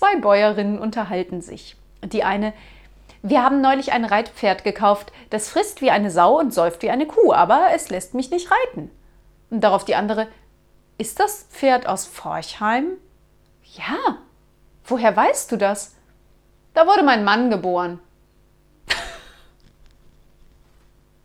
Zwei Bäuerinnen unterhalten sich. Die eine, wir haben neulich ein Reitpferd gekauft, das frisst wie eine Sau und säuft wie eine Kuh, aber es lässt mich nicht reiten. Und darauf die andere, ist das Pferd aus Forchheim? Ja. Woher weißt du das? Da wurde mein Mann geboren.